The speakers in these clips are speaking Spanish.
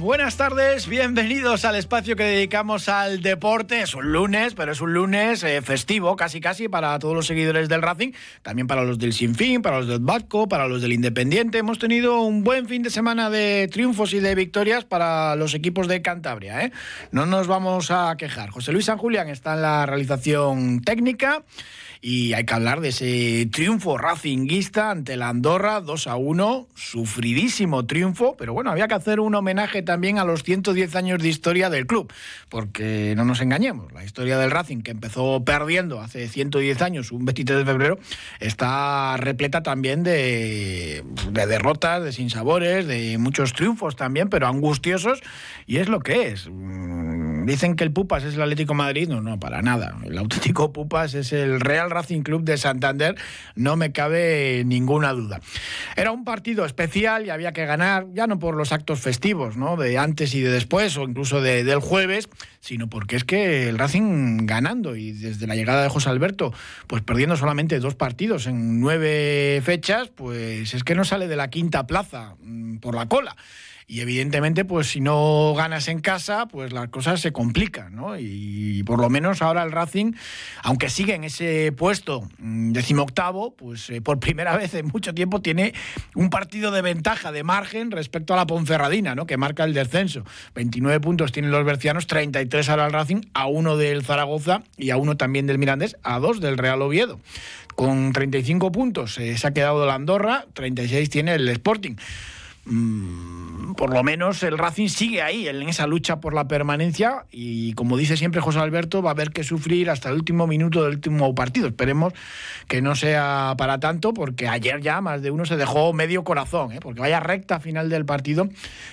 Buenas tardes. Bienvenidos al espacio que dedicamos al deporte. Es un lunes, pero es un lunes eh, festivo, casi casi, para todos los seguidores del Racing. También para los del Sinfín, para los del Batco, para los del Independiente. Hemos tenido un buen fin de semana de triunfos y de victorias para los equipos de Cantabria. ¿eh? No nos vamos a quejar. José Luis San Julián está en la realización técnica. Y hay que hablar de ese triunfo racinguista ante la Andorra, 2 a 1, sufridísimo triunfo, pero bueno, había que hacer un homenaje también a los 110 años de historia del club, porque no nos engañemos, la historia del Racing, que empezó perdiendo hace 110 años, un 23 de febrero, está repleta también de, de derrotas, de sinsabores, de muchos triunfos también, pero angustiosos, y es lo que es. Dicen que el Pupas es el Atlético Madrid, no, no, para nada. El auténtico Pupas es el Real Racing Club de Santander, no me cabe ninguna duda. Era un partido especial y había que ganar, ya no por los actos festivos, ¿no? De antes y de después, o incluso de- del jueves, sino porque es que el Racing ganando y desde la llegada de José Alberto, pues perdiendo solamente dos partidos en nueve fechas, pues es que no sale de la quinta plaza mm, por la cola. Y evidentemente, pues si no ganas en casa, pues las cosas se complican, ¿no? Y por lo menos ahora el Racing, aunque sigue en ese puesto mm, decimoctavo, pues eh, por primera vez en mucho tiempo tiene un partido de ventaja, de margen respecto a la Ponferradina, ¿no? Que marca el descenso. 29 puntos tienen los bercianos, 33 ahora el Racing, a uno del Zaragoza y a uno también del Mirandés, a dos del Real Oviedo. Con 35 puntos eh, se ha quedado la Andorra, 36 tiene el Sporting mm, por lo menos el Racing sigue ahí, en esa lucha por la permanencia y como dice siempre José Alberto, va a haber que sufrir hasta el último minuto del último partido. Esperemos que no sea para tanto porque ayer ya más de uno se dejó medio corazón, ¿eh? porque vaya recta final del partido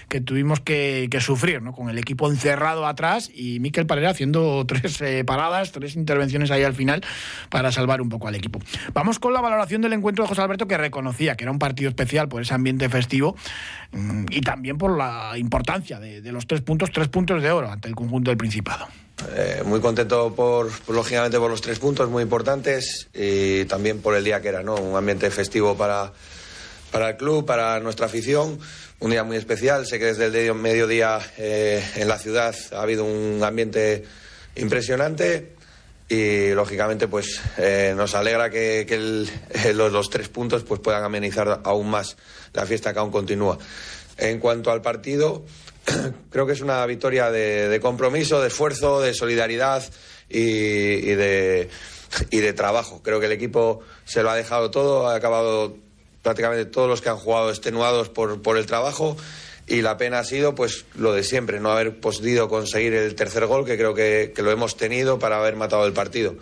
que tuvimos que, sufrir, ¿no? con el equipo encerrado atrás y Miquel Parera haciendo tres eh, paradas, tres intervenciones ahí al final para salvar un poco al equipo. Vamos con la valoración del encuentro de José Alberto que reconocía que era un partido especial por ese ambiente festivo y también por la importancia de, los tres puntos, tres puntos de oro ante el conjunto del Principado. Eh, muy contento por, lógicamente por los tres puntos muy importantes y también por el día que era, ¿no? Un ambiente festivo para, para el club, para nuestra afición. Un día muy especial. Sé que desde el medio- mediodía eh, en la ciudad ha habido un ambiente impresionante y lógicamente pues eh, nos alegra que, el- eh, los, tres puntos pues puedan amenizar aún más la fiesta que aún continúa. En cuanto al partido, creo que es una victoria de, de compromiso, de esfuerzo, de solidaridad y, y de, y de trabajo. Creo que el equipo se lo ha dejado todo, ha acabado prácticamente todos los que han jugado extenuados por, por el trabajo y la pena ha sido pues lo de siempre, no haber podido conseguir el tercer gol, que creo que, que lo hemos tenido para haber matado el partido.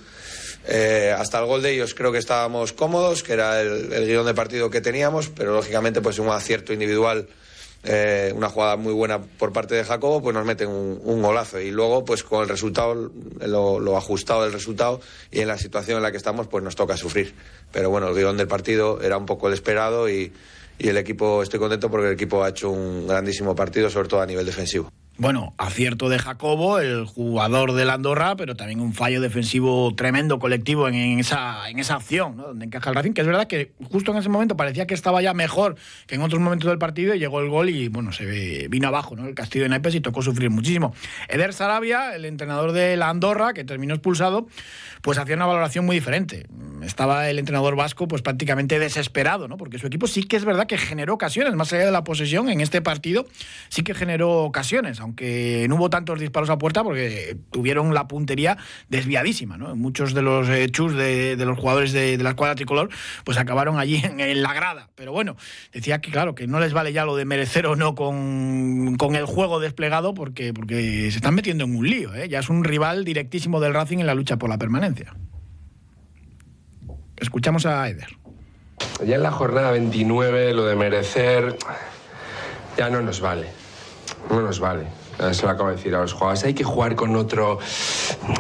Eh, hasta el gol de ellos creo que estábamos cómodos, que era el, el guion de partido que teníamos, pero lógicamente pues un acierto individual eh, una jugada muy buena por parte de Jacobo, pues nos meten un, un golazo. Y luego, pues con el resultado, lo, lo ajustado del resultado y en la situación en la que estamos, pues nos toca sufrir. Pero bueno, el guion del partido era un poco el esperado y, y el equipo, estoy contento porque el equipo ha hecho un grandísimo partido, sobre todo a nivel defensivo. Bueno, acierto de Jacobo, el jugador del Andorra, pero también un fallo defensivo tremendo colectivo en, esa, en esa acción, ¿no? donde encaja el Racing, que es verdad que justo en ese momento parecía que estaba ya mejor que en otros momentos del partido y llegó el gol y bueno, se vino abajo ¿no? el castillo de naipes y tocó sufrir muchísimo. Eder Sarabia, el entrenador de Andorra, que terminó expulsado, pues hacía una valoración muy diferente. Estaba el entrenador vasco pues prácticamente desesperado, ¿no? porque su equipo sí que es verdad que generó ocasiones, más allá de la posesión, en este partido sí que generó ocasiones, aunque no hubo tantos disparos a puerta porque tuvieron la puntería desviadísima. ¿no? Muchos de los eh, chus de, los jugadores de, la escuadra tricolor pues acabaron allí en, en la grada. Pero bueno, decía que claro, que no les vale ya lo de merecer o no con, con el juego desplegado porque, porque se están metiendo en un lío. ¿eh? Ya es un rival directísimo del Racing en la lucha por la permanencia. Escuchamos a Eder. Ya en la jornada 29 lo de merecer ya no nos vale. No nos vale. Se lo acabo de decir a los jugadores. Hay que jugar con otro.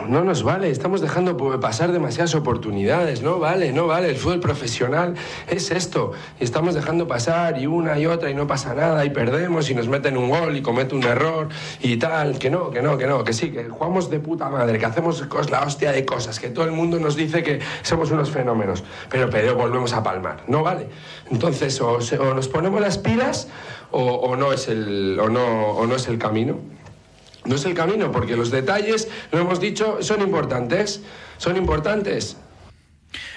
No nos vale. Estamos dejando pasar demasiadas oportunidades. No vale, no vale. El fútbol profesional es esto. Y estamos dejando pasar y una y otra y no pasa nada y perdemos y nos meten un gol y comete un error y tal. Que no, que no, que no. Que sí, que jugamos de puta madre, que hacemos la hostia de cosas, que todo el mundo nos dice que somos unos fenómenos. Pero, pero volvemos a palmar. No vale. Entonces, o, o nos ponemos las pilas o, no es el, o, no, o no es el camino. No es el camino, porque los detalles, lo hemos dicho, son importantes. Son importantes.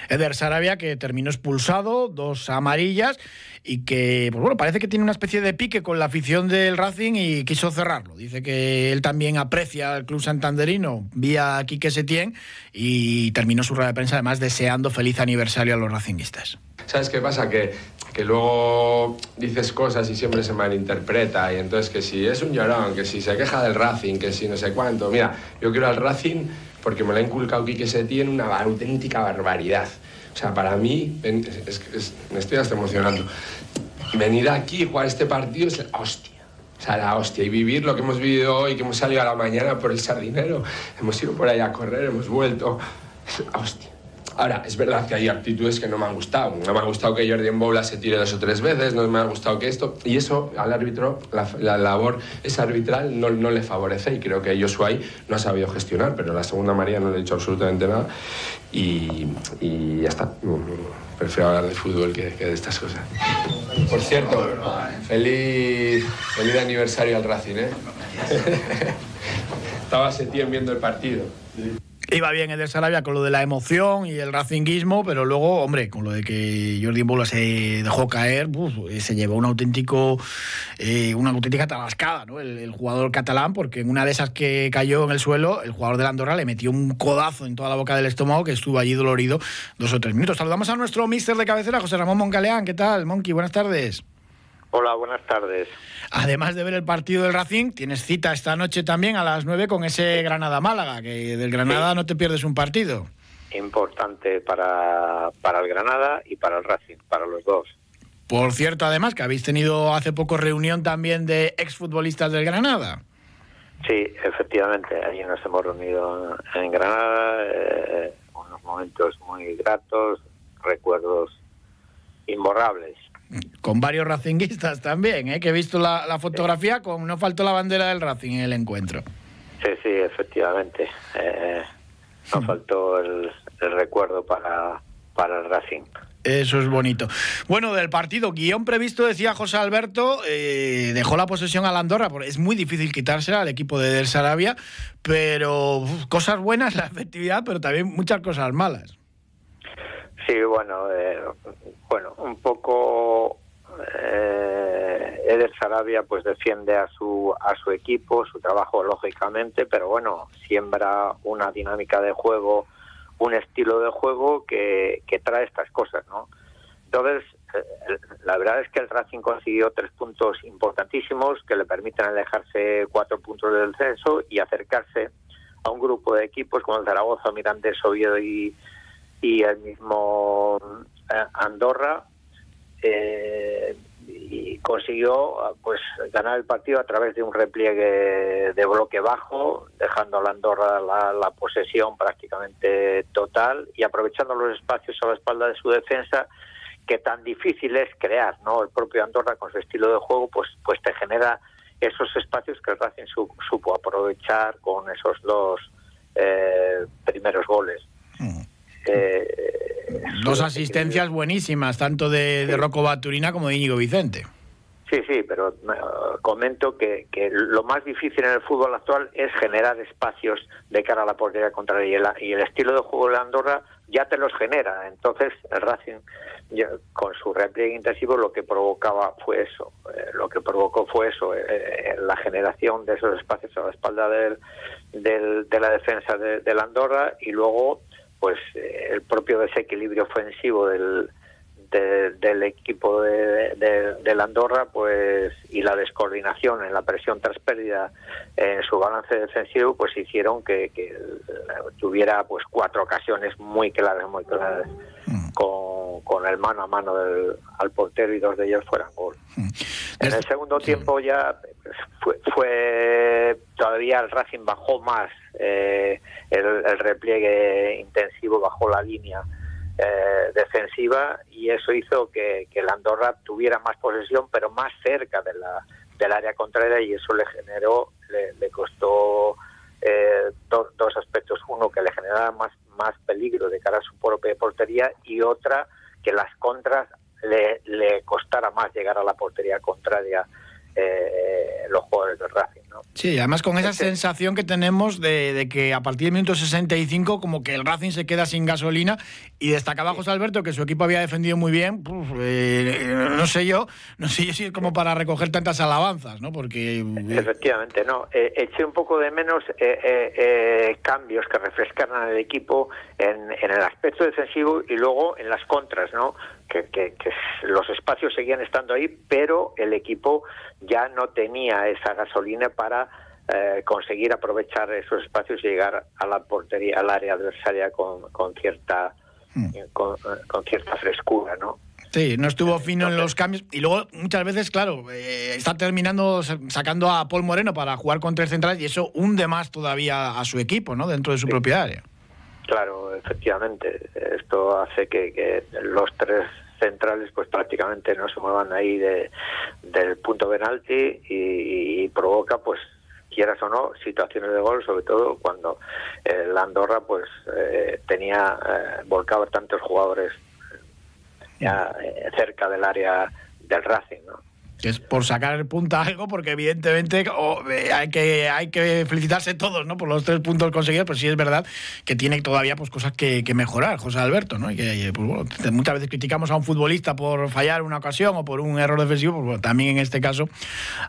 Eder Sarabia, que terminó expulsado, dos amarillas, y que, pues bueno, parece que tiene una especie de pique con la afición del Racing y quiso cerrarlo. Dice que él también aprecia al club santanderino vía Quique Setién y terminó su rueda de prensa además deseando feliz aniversario a los racinguistas. ¿Sabes qué pasa? Que que luego dices cosas y siempre se malinterpreta y entonces que si es un llorón, que si se queja del Racing, que si no sé cuánto. Mira, yo quiero al Racing porque me lo ha inculcado Quique Setién una auténtica barbaridad. O sea, para mí, me estoy hasta emocionando. Venir aquí y jugar este partido es la hostia. O sea, la hostia. Y vivir lo que hemos vivido hoy, que hemos salido a la mañana por el sardinero, hemos ido por ahí a correr, hemos vuelto. Es la hostia. Ahora, es verdad que hay actitudes que no me han gustado. No me ha gustado que Jordi Bola se tire dos o tres veces, no me ha gustado que esto. Y eso al árbitro, la, labor esa arbitral no, no, le favorece y creo que Joshua no ha sabido gestionar, pero la segunda María no le ha dicho absolutamente nada y, y ya está. Prefiero hablar de fútbol que, de estas cosas. Por cierto, feliz, feliz aniversario al Racing, ¿eh? Estaba Setién viendo el partido. Iba bien Eder Sarabia con lo de la emoción y el racinguismo, pero luego, hombre, con lo de que Jordi Bola se dejó caer, se llevó un auténtico, eh, una auténtica tabascada, ¿no? El, jugador catalán, porque en una de esas que cayó en el suelo, el jugador de la Andorra le metió un codazo en toda la boca del estómago que estuvo allí dolorido dos o tres minutos. Saludamos a nuestro mister de cabecera, José Ramón Moncaleán. ¿Qué tal, Monkey? Buenas tardes. Hola, buenas tardes. Además de ver el partido del Racing, tienes cita esta noche también a las 9 con ese Granada-Málaga, que del Granada no te pierdes un partido. Importante para, para el Granada y para el Racing, para los dos. Por cierto, además, que habéis tenido hace poco reunión también de exfutbolistas del Granada. Sí, efectivamente, allí nos hemos reunido en Granada, eh, unos momentos muy gratos, recuerdos imborrables con varios racinguistas también, ¿eh? que he visto la, fotografía, con no faltó la bandera del Racing en el encuentro. Sí, sí, efectivamente. Eh, no faltó el, recuerdo para, para el Racing. Eso es bonito. Bueno, del partido, guion previsto, decía José Alberto, eh, dejó la posesión a la Andorra, porque es muy difícil quitársela al equipo de Del Sarabia, pero cosas buenas la efectividad, pero también muchas cosas malas. Sí, bueno, eh, bueno, un poco eh, Eder Sarabia pues defiende a su a su equipo, su trabajo lógicamente, pero bueno, siembra una dinámica de juego, un estilo de juego que, que trae estas cosas, ¿no? Entonces, eh, la verdad es que el Racing consiguió tres puntos importantísimos que le permiten alejarse cuatro puntos del censo y acercarse a un grupo de equipos como el Zaragoza, Mirantes, Oviedo y y el mismo eh, Andorra eh, consiguió pues ganar el partido a través de un repliegue de bloque bajo, dejando a la Andorra la, posesión prácticamente total y aprovechando los espacios a la espalda de su defensa que tan difícil es crear, ¿no? El propio Andorra con su estilo de juego pues pues te genera esos espacios que el Racing supo aprovechar con esos dos eh, primeros goles. Eh, Dos asistencias buenísimas, tanto de, de Rocco Baturina como de Íñigo Vicente. Sí, sí, pero comento que, que, lo más difícil en el fútbol actual es generar espacios de cara a la portería contraria y el, estilo de juego de Andorra ya te los genera. Entonces el Racing con su repliegue intensivo lo que provocaba fue eso, eh, lo que provocó fue eso, eh, la generación de esos espacios a la espalda del, de la defensa de, de la Andorra y luego pues eh, el propio desequilibrio ofensivo del, del equipo de, de, la Andorra pues y la descoordinación en la presión tras pérdida en su balance defensivo pues hicieron que, tuviera pues cuatro ocasiones muy claras muy claras mm. con, con, el mano a mano del, al portero y dos de ellos fueran gol mm. en el segundo tiempo ya pues, fue, fue todavía el Racing bajó más eh, el, repliegue intensivo, bajó la línea eh, defensiva y eso hizo que, que el Andorra tuviera más posesión, pero más cerca de la, del área contraria y eso le generó, le, costó eh, dos aspectos. Uno, que le generaba más, más peligro de cara a su propia portería y otra, que las contras le, le costara más llegar a la portería contraria eh, los jugadores del Racing. Sí, además con esa sensación que tenemos de, que a partir del minuto 65 como que el Racing se queda sin gasolina y destacaba José Alberto que su equipo había defendido muy bien, eh, no sé yo, no sé yo si es como para recoger tantas alabanzas, ¿no? Porque... Eh, Efectivamente, no, eché un poco de menos cambios que refrescaran el equipo en, en el aspecto defensivo y luego en las contras, ¿no? Que, los espacios seguían estando ahí, pero el equipo ya no tenía esa gasolina para eh, conseguir aprovechar esos espacios y llegar a la portería, al área adversaria con, cierta hmm. con, cierta frescura, ¿no? Sí, no estuvo fino en los cambios. Y luego, muchas veces, claro, eh, está terminando sacando a Paul Moreno para jugar con tres centrales y eso hunde más todavía a su equipo, ¿no? Dentro de su propia área. Claro, efectivamente. Esto hace que, los tres centrales pues prácticamente no se muevan ahí de, del punto penalti y, provoca pues quieras o no situaciones de gol sobre todo cuando la Andorra pues eh, tenía eh, volcado tantos jugadores ya eh, cerca del área del Racing ¿no? Que es por sacar punta algo, porque evidentemente eh, hay, que, hay que felicitarse todos ¿no? por los tres puntos conseguidos, pero sí es verdad que tiene todavía pues, cosas que, mejorar, José Alberto. ¿no? Y que, pues, bueno, muchas veces criticamos a un futbolista por fallar una ocasión o por un error defensivo, pues, también en este caso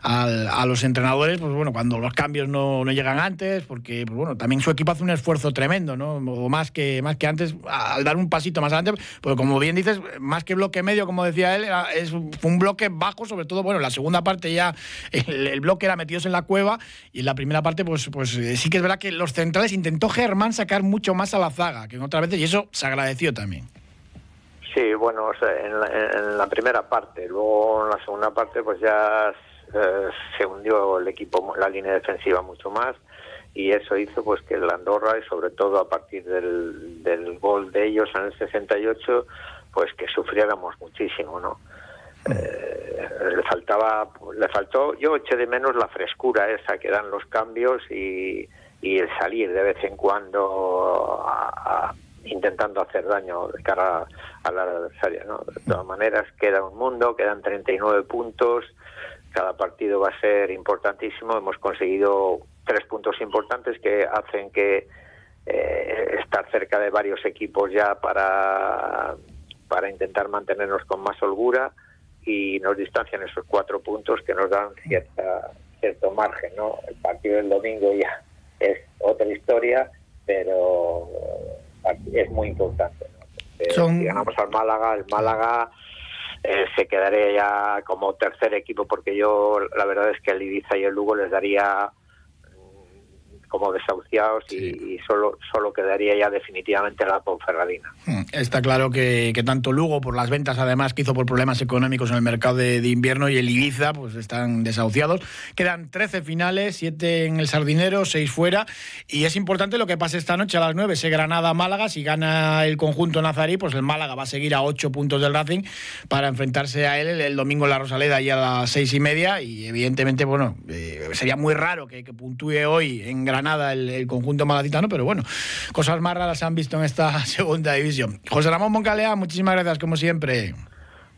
a los entrenadores, pues bueno, cuando los cambios no, no llegan antes, porque pues, bueno, también su equipo hace un esfuerzo tremendo, ¿no? o más que, más que antes, al dar un pasito más adelante, pues como bien dices, más que bloque medio, como decía él, es un bloque bajo, sobre todo bueno, la segunda parte ya el, bloque era metidos en la cueva y en la primera parte, pues, pues eh, sí que es verdad que los centrales intentó Germán sacar mucho más a la zaga que en otras veces y eso se agradeció también. Sí, bueno, en, la, primera parte, luego en la segunda parte pues ya eh, se hundió el equipo, la línea defensiva mucho más y eso hizo pues que el Andorra y sobre todo a partir del, del gol de ellos en el 68 pues que sufriéramos muchísimo, ¿no? Eh, le faltaba, le faltó, yo eché de menos la frescura esa que dan los cambios y, el salir de vez en cuando intentando hacer daño de cara a la adversaria. ¿no? De todas maneras, queda un mundo, quedan 39 puntos, cada partido va a ser importantísimo. Hemos conseguido tres puntos importantes que hacen que eh, estar cerca de varios equipos ya para, para intentar mantenernos con más holgura y nos distancian esos cuatro puntos que nos dan cierta, cierto margen. ¿no? El partido del domingo ya es otra historia, pero es muy importante. Si ganamos al Málaga, el Málaga eh, se quedaría ya como tercer equipo, porque yo la verdad es que el Ibiza y el Lugo les daría como desahuciados y, solo, solo quedaría ya definitivamente la Ponferradina. Hmm, está claro que, tanto Lugo, por las ventas además que hizo por problemas económicos en el mercado de, invierno, y el Ibiza, pues están desahuciados. Quedan 13 finales, 7 en el Sardinero, 6 fuera, y es importante lo que pase esta noche a las 9, ese Granada-Málaga, si gana el conjunto nazarí, pues el Málaga va a seguir a 8 puntos del Racing para enfrentarse a él el, domingo en la Rosaleda y a las 6 y media, y evidentemente, bueno, eh, sería muy raro que, que puntúe hoy en Granada nada el, conjunto malacitano, pero bueno, cosas más raras se han visto en esta segunda división. José Ramón Moncalea, muchísimas gracias como siempre.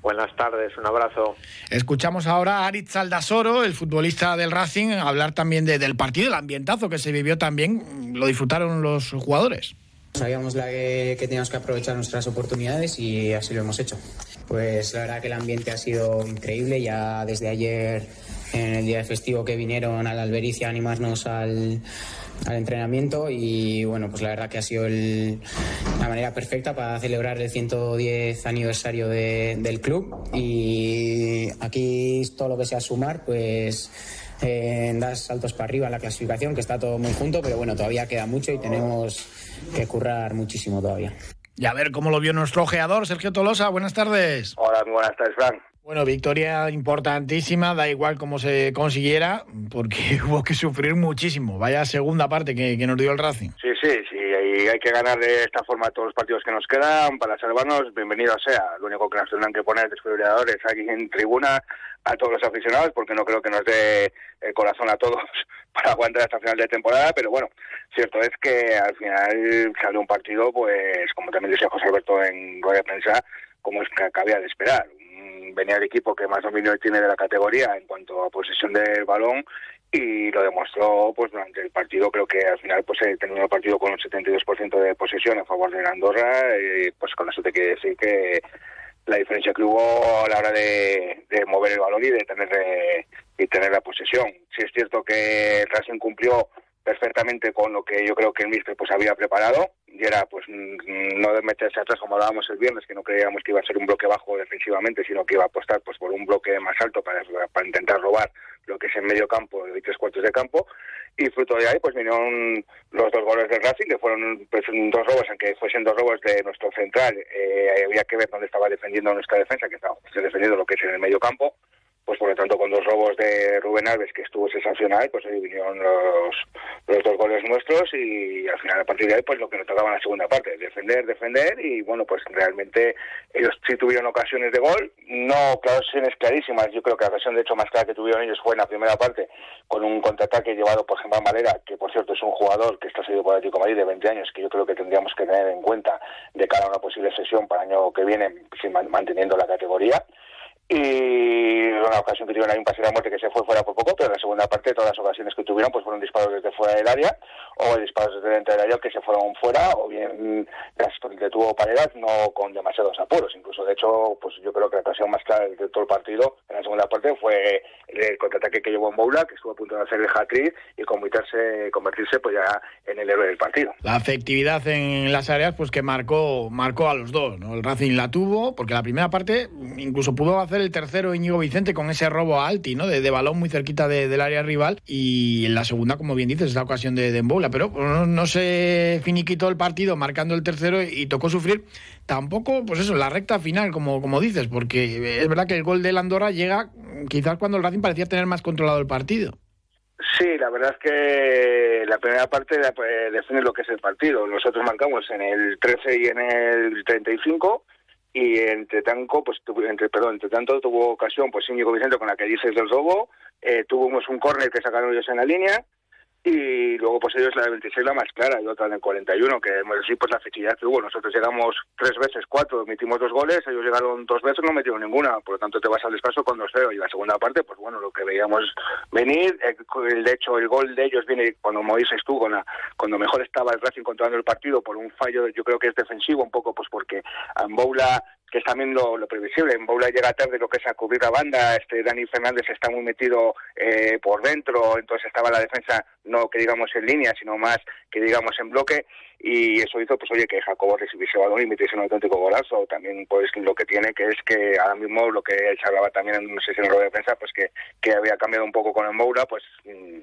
Buenas tardes, un abrazo. Escuchamos ahora a Aritz Aldasoro, el futbolista del Racing, hablar también del partido, el ambientazo que se vivió también, lo disfrutaron los jugadores. Sabíamos la que, que, teníamos que aprovechar nuestras oportunidades y así lo hemos hecho. Pues la verdad que el ambiente ha sido increíble, ya desde ayer en el día de festivo que vinieron a la Albericia a animarnos al, al entrenamiento y bueno, pues la verdad que ha sido la manera perfecta para celebrar el 110 aniversario del club y aquí todo lo que sea sumar, pues eh, das saltos para arriba en la clasificación, que está todo muy junto, pero bueno, todavía queda mucho y tenemos que currar muchísimo todavía. Y a ver cómo lo vio nuestro ojeador, Sergio Tolosa. Buenas tardes. Hola, muy buenas tardes, Frank. Bueno, victoria importantísima, da igual cómo se consiguiera, porque hubo que sufrir muchísimo. Vaya segunda parte que, nos dio el Racing. Sí, sí, sí, y hay que ganar de esta forma todos los partidos que nos quedan para salvarnos, bienvenido sea. Lo único que nos tendrán que poner desfibriladores aquí en tribuna a todos los aficionados, porque no creo que nos dé el corazón a todos para aguantar hasta final de temporada, pero bueno, cierto es que al final sale un partido, pues como también decía José Alberto en rueda de prensa, como es que cabía de esperar venía el equipo que más dominio tiene de la categoría en cuanto a posesión del balón y lo demostró pues durante el partido creo que al final pues eh, terminó el partido con un 72% de posesión a favor de Andorra y pues con eso te quiere decir que la diferencia que hubo a la hora de, mover el balón y de tener eh, y tener la posesión. Sí es cierto que Racing cumplió perfectamente con lo que yo creo que el míster pues había preparado. Y era pues no de meterse atrás como hablábamos el viernes que no creíamos que iba a ser un bloque bajo defensivamente sino que iba a apostar pues por un bloque más alto para, para intentar robar lo que es en medio campo y tres cuartos de campo. Y fruto de ahí pues vinieron los dos goles del Racing que fueron pues dos robos aunque fuesen dos robos de nuestro central. Eh, había que ver dónde estaba defendiendo nuestra defensa que estaba defendiendo lo que es en el medio campo pues por lo tanto con dos robos de Rubén Alves que estuvo sensacional pues ahí vinieron los, los dos goles nuestros y al final a partir de ahí pues lo que nos tocaba en la segunda parte defender defender y bueno pues realmente ellos sí tuvieron ocasiones de gol no ocasiones clarísimas yo creo que la ocasión de hecho más clara que tuvieron ellos fue en la primera parte con un contraataque llevado por Germán Valera que por cierto es un jugador que está seguido por Atlético Madrid de 20 años que yo creo que tendríamos que tener en cuenta de cara a una posible sesión para el año que viene manteniendo la categoría y una ocasión que tuvieron ahí un pase de muerte que se fue fuera por poco, pero en la segunda parte todas las ocasiones que tuvieron pues fueron disparos desde fuera del área o disparos desde dentro del área que se fueron fuera o bien las detuvo paredes no con demasiados apuros. Incluso de hecho pues yo creo que la ocasión más clara de todo el partido en la segunda parte fue el contraataque que llevó en Boula, que estuvo a punto de hacer el hat y convertirse, convertirse pues ya en el héroe del partido. La efectividad en las áreas pues que marcó, marcó a los dos, ¿no? El Racing la tuvo porque la primera parte incluso pudo hacer el tercero Íñigo Vicente con ese robo a Alti, ¿no? De, balón muy cerquita del área rival. Y en la segunda, como bien dices, esa ocasión de, de Pero no, se finiquitó el partido marcando el tercero y tocó sufrir. Tampoco, pues eso, la recta final, como, como dices, porque es verdad que el gol de Andorra llega quizás cuando el Racing parecía tener más controlado el partido. Sí, la verdad es que la primera parte define lo que es el partido. Nosotros marcamos en el 13 y en el 35 y entre tanto, pues entre perdón, entre tanto tuvo ocasión pues Íñigo Vicente con la que dices del robo, eh, tuvimos un córner que sacaron ellos en la línea y luego pues ellos la de 26 la más clara y otra en el 41 que sí pues la fechilla que hubo. Nosotros llegamos tres veces cuatro metimos dos goles ellos llegaron dos veces no metieron ninguna. Por lo tanto te vas al descanso con 2-0 y la segunda parte pues bueno lo que veíamos venir el, de hecho el gol de ellos viene cuando dices tú cuando mejor estaba el Racing controlando el partido por un fallo yo creo que es defensivo un poco pues porque Amboula que es también lo, previsible. En Boula llega tarde lo que es a cubrir la banda, este Dani Fernández está muy metido eh, por dentro, entonces estaba la defensa no que digamos en línea, sino más que digamos en bloque, y eso hizo pues oye que Jacobo recibiese balón y metiese un auténtico golazo. También pues lo que tiene que es que ahora mismo lo que se hablaba también en una sesión de defensa, pues que, que había cambiado un poco con el Moura, pues mm,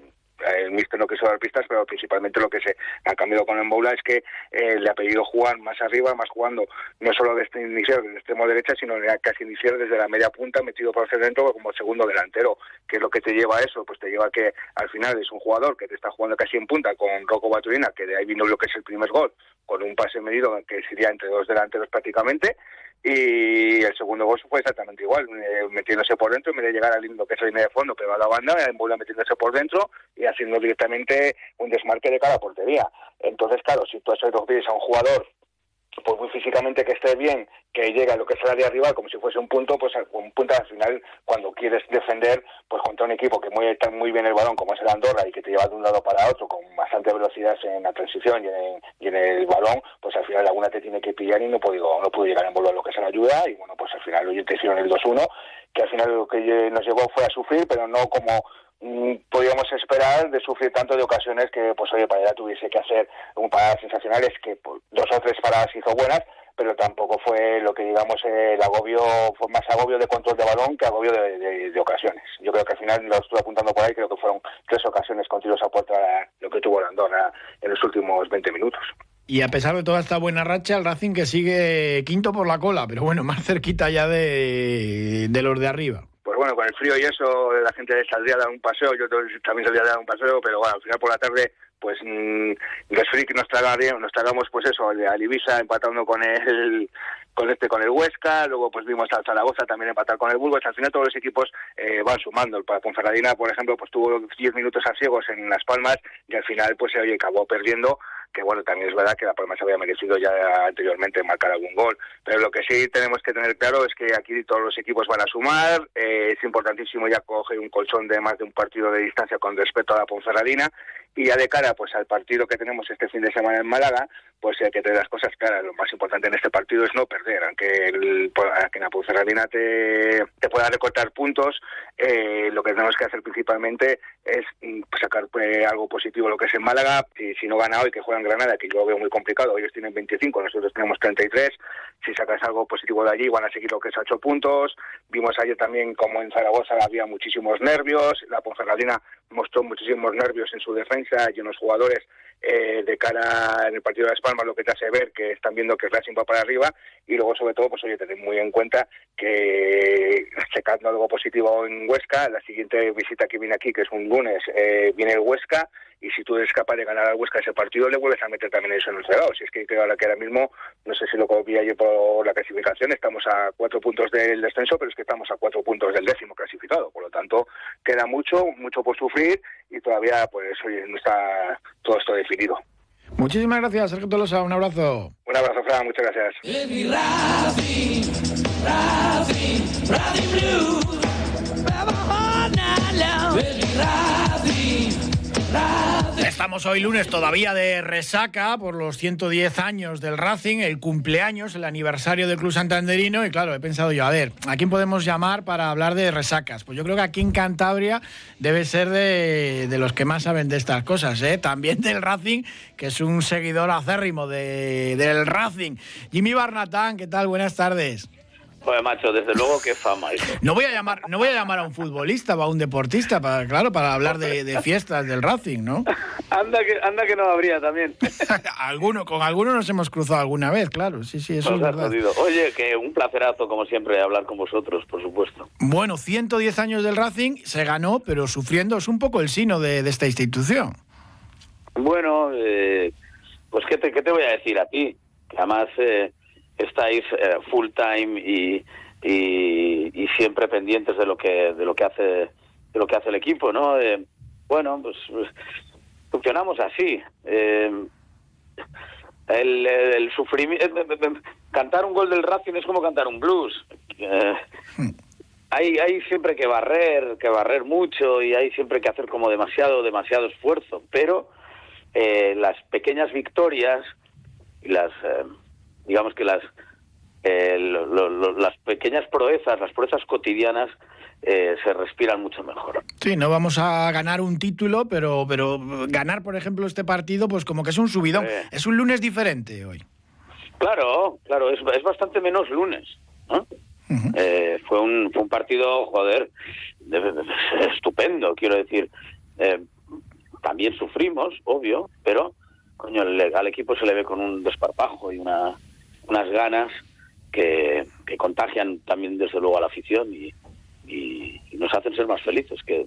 el míster no quiso dar pistas, pero principalmente lo que se ha cambiado con Emboula es que eh, le ha pedido jugar más arriba, más jugando no solo de este iniciar desde extremo derecha, sino casi iniciar desde la media punta, metido por el centro como segundo delantero. ¿Qué es lo que te lleva a eso? Pues te lleva a que al final es un jugador que te está jugando casi en punta con Rocco Baturina, que de ahí vino lo que es el primer gol, con un pase medido que sería entre dos delanteros prácticamente, y el segundo gol fue exactamente igual, metiéndose por dentro, en vez de llegar al lo que es la línea de fondo, pero a la banda, bola metiéndose por dentro y haciendo directamente un desmarque de cada portería. Entonces, claro, si tú haces dos pies a un jugador pues muy físicamente que esté bien, que llegue a lo que es el área como si fuese un punto, pues un punto al final cuando quieres defender, pues contra un equipo que mueve tan muy bien el balón como es el Andorra y que te lleva de un lado para otro con bastante velocidad en la transición y en, el balón, pues al final alguna te tiene que pillar y no puedo, no puedo llegar a envolver lo que es la ayuda y bueno, pues al final ellos te hicieron el 2-1, que al final lo que nos llevó fue a sufrir, pero no como podíamos esperar de sufrir tanto de ocasiones que pues oye para tuviese que hacer un paradas sensacionales que pues, dos o tres paradas hizo buenas pero tampoco fue lo que digamos el agobio fue más agobio de control de balón que agobio de, ocasiones. Yo creo que al final lo estuve apuntando por ahí creo que fueron tres ocasiones con tiros a puerta lo que tuvo la Andorra en los últimos 20 minutos. Y a pesar de toda esta buena racha, el Racing que sigue quinto por la cola, pero bueno, más cerquita ya de los de arriba pues bueno, con el frío y eso, la gente saldría a dar un paseo, yo también saldría a dar un paseo, pero bueno, al final por la tarde, pues mmm, freak nos, tragaríamos, nos tragamos pues eso, al Ibiza empatando con el con este con el Huesca, luego pues vimos al Zaragoza también empatar con el Burgos, al final todos los equipos eh, van sumando, el Ponferradina por ejemplo pues tuvo 10 minutos a ciegos en Las Palmas y al final pues se oye acabó perdiendo que bueno, también es verdad que la Palma se había merecido ya anteriormente marcar algún gol. Pero lo que sí tenemos que tener claro es que aquí todos los equipos van a sumar, eh, es importantísimo ya coger un colchón de más de un partido de distancia con respecto a la Ponferradina y ya de cara pues al partido que tenemos este fin de semana en Málaga, pues hay que tener las cosas claras. Lo más importante en este partido es no perder, aunque, el, aunque la te, te pueda recortar puntos, eh, lo que tenemos que hacer principalmente es mm, sacar pues, algo positivo lo que es en Málaga, y si no gana hoy que juegan Granada, que yo veo muy complicado, ellos tienen 25, nosotros tenemos 33, si sacas algo positivo de allí van a seguir lo que es 8 puntos, vimos ayer también como en Zaragoza había muchísimos nervios, la Ponferradina mostró muchísimos nervios en su defensa y unos jugadores eh, de cara en el partido de Las Palmas lo que te hace ver que están viendo que Racing va para arriba y luego sobre todo pues oye tener muy en cuenta que checando algo positivo en Huesca la siguiente visita que viene aquí que es un lunes eh, viene el Huesca y si tú eres capaz de ganar al Huesca ese partido le vuelves a meter también eso en el cerrado si es que creo que ahora mismo no sé si lo vi ayer por la clasificación estamos a cuatro puntos del descenso pero es que estamos a cuatro puntos del décimo clasificado. Por lo tanto queda mucho mucho por sufrir y todavía pues oye no está todo esto definido Muchísimas gracias, Sergio Tolosa. Un abrazo. Un abrazo, Fran. Muchas gracias. Estamos hoy lunes todavía de resaca por los 110 años del Racing, el cumpleaños, el aniversario del Club Santanderino y claro, he pensado yo, a ver, ¿a quién podemos llamar para hablar de resacas? Pues yo creo que aquí en Cantabria debe ser de, los que más saben de estas cosas, ¿eh? También del Racing, que es un seguidor acérrimo de, del Racing. Jimmy Barnatán, ¿qué tal? Buenas tardes. Joder, macho, desde luego qué fama eso. No voy a llamar, no voy a llamar a un futbolista o a un deportista, para, claro, para hablar de, de fiestas del Racing, ¿no? anda, que, anda que no habría también. alguno, con alguno nos hemos cruzado alguna vez, claro, sí, sí, eso es verdad. Oye, que un placerazo, como siempre, hablar con vosotros, por supuesto. Bueno, 110 años del Racing, se ganó, pero sufriendo es un poco el sino de, de esta institución. Bueno, eh, pues ¿qué te, ¿qué te voy a decir a ti? Que además eh, estáis eh, full time y, y, siempre pendientes de lo que de lo que hace de lo que hace el equipo, ¿no? Eh, bueno, pues, pues, funcionamos así. Eh, el, el sufrimiento, cantar un gol del Racing es como cantar un blues. Eh, hay, hay siempre que barrer, que barrer mucho y hay siempre que hacer como demasiado, demasiado esfuerzo, pero eh, las pequeñas victorias y las, eh, digamos que las, eh, lo- las pequeñas proezas, las proezas cotidianas eh, se respiran mucho mejor. Sí, no vamos a ganar un título, pero, pero ganar, por ejemplo, este partido, pues como que es un subidón. Es un lunes diferente hoy. Claro, claro, es, es bastante menos lunes. ¿no? Eh, fue, un, fue un partido, joder, de- de- de- estupendo, quiero decir. Eh, también sufrimos, obvio, pero coño, al equipo se le ve con un desparpajo y una, unas ganas que, que contagian también, desde luego, a la afición y, y- y nos hacen ser más felices, que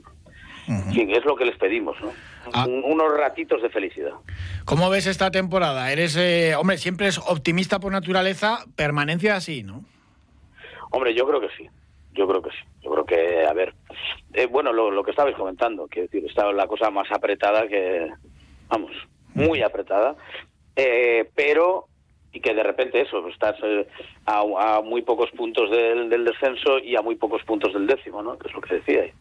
es lo que les pedimos, ¿no? Ah. Un- unos ratitos de felicidad. ¿Cómo ves esta temporada? Eres, eh, hombre, siempre es optimista por naturaleza, permanencia así, ¿no? Hombre, yo creo que sí. Yo creo que sí. Yo creo que, a ver, eh, bueno, lo, lo que estabais comentando, quiero decir, está la cosa más apretada que, vamos, muy apretada, eh, pero, y que de repente eso, estás eh, a, a muy pocos puntos del, del descenso y a muy pocos puntos del décimo, ¿no? Que es lo que decíais.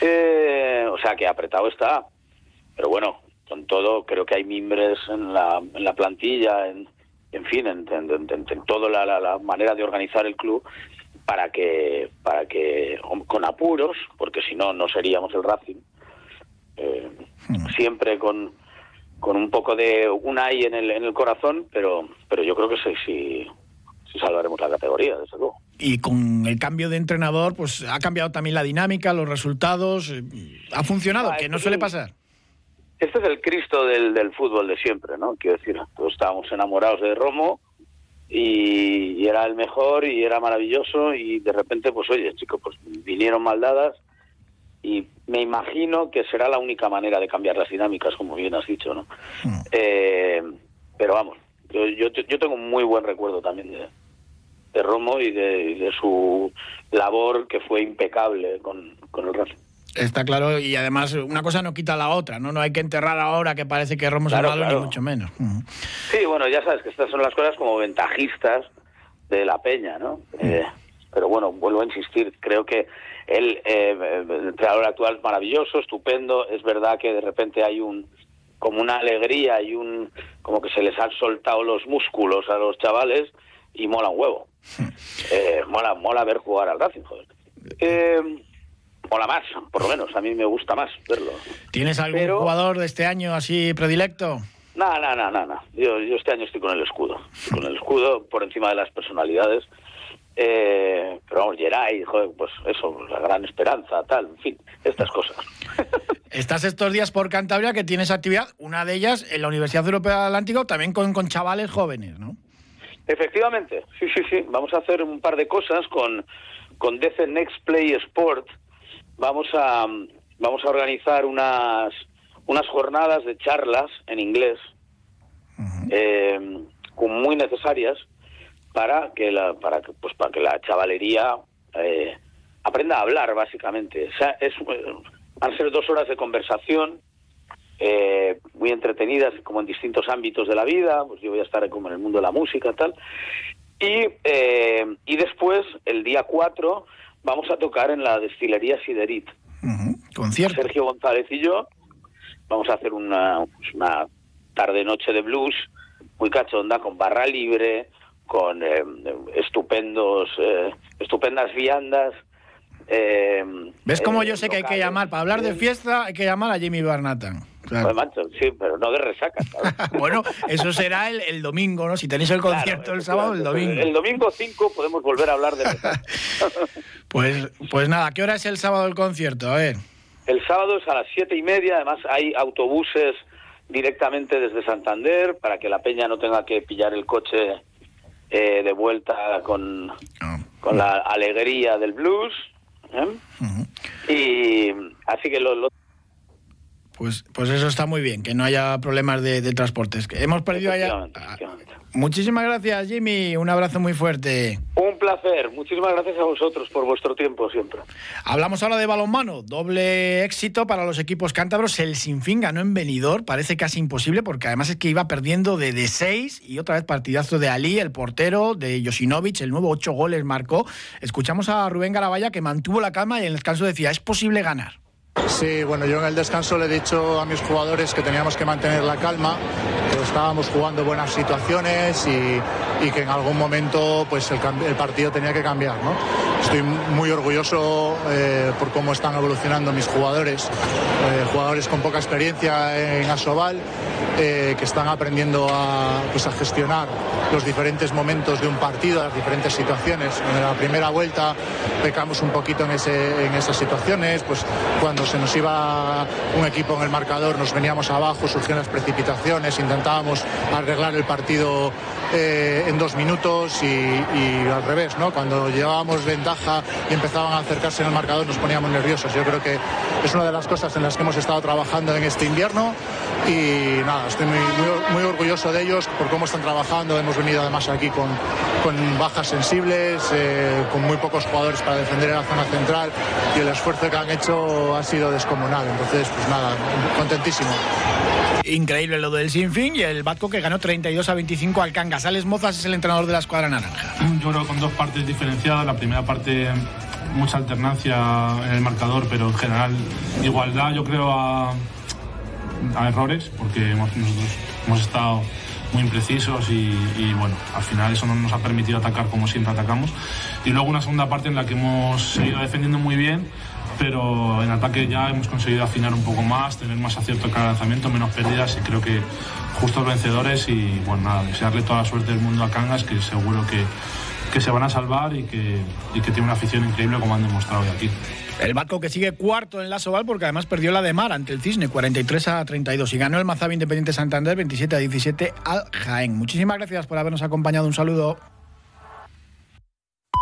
Eh, o sea, que apretado está. Pero bueno, con todo, creo que hay mimbres en la, en la plantilla, en, en fin, en, en, toda la, la- la manera de organizar el club para que, para que con apuros, porque si no, no seríamos el Racing, eh, siempre con, con un poco de un ay en el, en el corazón, pero, pero yo creo que sí, sí, sí salvaremos la categoría, desde luego. Y con el cambio de entrenador, pues ha cambiado también la dinámica, los resultados. eh, Ha funcionado, Ah, que no suele pasar. este es el Cristo del, del fútbol de siempre, ¿no? Quiero decir, todos estábamos enamorados de Romo y, y era el mejor y era maravilloso y de repente, pues oye, chicos, pues vinieron maldadas y me imagino que será la única manera de cambiar las dinámicas, como bien has dicho, ¿no? Eh, pero vamos, yo, yo, yo tengo un muy buen recuerdo también de, de Romo y de, de su labor que fue impecable con, con el Racing. Está claro, y además una cosa no quita la otra, ¿no? No hay que enterrar ahora que parece que Romo Claro, malo, claro. ni mucho menos. Ujú. Sí, bueno, ya sabes que estas son las cosas como ventajistas de la peña, ¿no? Eh, pero bueno, vuelvo a insistir, creo que él, eh, el entrenador actual es maravilloso, estupendo, es verdad que de repente hay un como una alegría y un como que se les han soltado los músculos a los chavales y mola un huevo. Eh, mola, mola ver jugar al Racing, joder. Eh, mola más, por lo menos, a mí me gusta más verlo. ¿Tienes algún Pero- jugador de este año así predilecto? No, no, no, no, no. Yo, yo este año estoy con el escudo. Estoy Con el escudo por encima de las personalidades. Eh, pero vamos, Geray, joder, pues eso, la gran esperanza, tal, en fin, estas cosas. Estás estos días por Cantabria que tienes actividad, una de ellas en la Universidad Europea del Atlántico, también con, con chavales jóvenes, ¿no? Efectivamente, sí, sí, sí. Vamos a hacer un par de cosas con, con DC Next Play Sport. Vamos a, vamos a organizar unas, unas jornadas de charlas en inglés eh, con muy necesarias para que la, para que, pues, para que la chavalería eh, aprenda a hablar, básicamente. O sea, es, eh, van a ser dos horas de conversación eh, muy entretenidas como en distintos ámbitos de la vida, pues yo voy a estar como en el mundo de la música tal. Y, eh, y después, el día 4, vamos a tocar en la destilería Siderit. Concierto. Sergio González y yo vamos a hacer una, una tarde-noche de blues muy cachonda, con barra libre, con eh, estupendos, eh, estupendas viandas. eh, ¿Ves cómo eh, yo sé que hay que llamar? Para hablar de fiesta hay que llamar a Jimmy Barnatan. Claro. Pues, sí, pero no de resaca. bueno, eso será el, el domingo, ¿no? Si tenéis el concierto Claro, el sábado, el domingo. El domingo 5 podemos volver a hablar de resaca. Pues, pues nada, ¿qué hora es el sábado el concierto? A ver. El sábado es a las siete y media, además hay autobuses directamente desde Santander para que la peña no tenga que pillar el coche eh, de vuelta con, con la alegría del blues. ¿eh? Y así que lo, lo- Pues, pues eso está muy bien, que no haya problemas de, de transportes. Que Hemos perdido allá. Muchísimas gracias, Jimmy. Un abrazo muy fuerte. un placer. Muchísimas gracias a vosotros por vuestro tiempo siempre. Hablamos ahora de balonmano. Doble éxito para los equipos cántabros. El Sinfín ganó en Benidorm. Parece casi imposible porque además es que iba perdiendo de, de seis y otra vez partidazo de Ali, el portero, de Josinovic. El nuevo ocho goles marcó. Escuchamos a Rubén Garabaya que mantuvo la calma y en el descanso decía, es posible ganar. Sí, bueno, yo en el descanso le he dicho a mis jugadores que teníamos que mantener la calma, que estábamos jugando buenas situaciones y, que en algún momento pues el, el partido tenía que cambiar. ¿no? Estoy muy orgulloso eh, por cómo están evolucionando mis jugadores, eh, jugadores con poca experiencia en Asobal, eh, que están aprendiendo a, pues, a gestionar los diferentes momentos de un partido, las diferentes situaciones. En la primera vuelta pecamos un poquito en, en esas situaciones, pues cuando se nos iba un equipo en el marcador nos veníamos abajo, surgían las precipitaciones, intentábamos arreglar el partido eh, en dos minutos y, al revés, ¿no? Cuando llevábamos ventaja y empezaban a acercarse en el marcador nos poníamos nerviosos. Yo creo que es una de las cosas en las que hemos estado trabajando en este invierno y nada, estoy muy, muy, muy orgulloso de ellos por cómo están trabajando. Hemos venido además aquí con, con bajas sensibles, eh, con muy pocos jugadores para defender en la zona central y el esfuerzo que han hecho ha sido descomunal. Entonces, pues nada, contentísimo. Increíble lo del Sinfín y el Batco que ganó 32 a 25 al Cangas. Alex Mozas es el entrenador de la escuadra naranja. Yo creo que con dos partes diferenciadas. La primera parte, mucha alternancia en el marcador, pero en general igualdad, yo creo, a, a errores, porque hemos, nosotros hemos estado muy imprecisos y, y, bueno, al final eso no nos ha permitido atacar como siempre atacamos. Y luego una segunda parte en la que hemos seguido defendiendo muy bien, pero en ataque ya hemos conseguido afinar un poco más, tener más acierto en cada lanzamiento, menos pérdidas y creo que justos vencedores y bueno, nada, desearle toda la suerte del mundo a Cangas, que seguro que, que se van a salvar y que, y que tiene una afición increíble como han demostrado hoy aquí. El Barco que sigue cuarto en la Soval porque además perdió la de Mar ante el Cisne 43 a 32 y ganó el Mazabi Independiente Santander 27 a 17 al Jaén. Muchísimas gracias por habernos acompañado. Un saludo.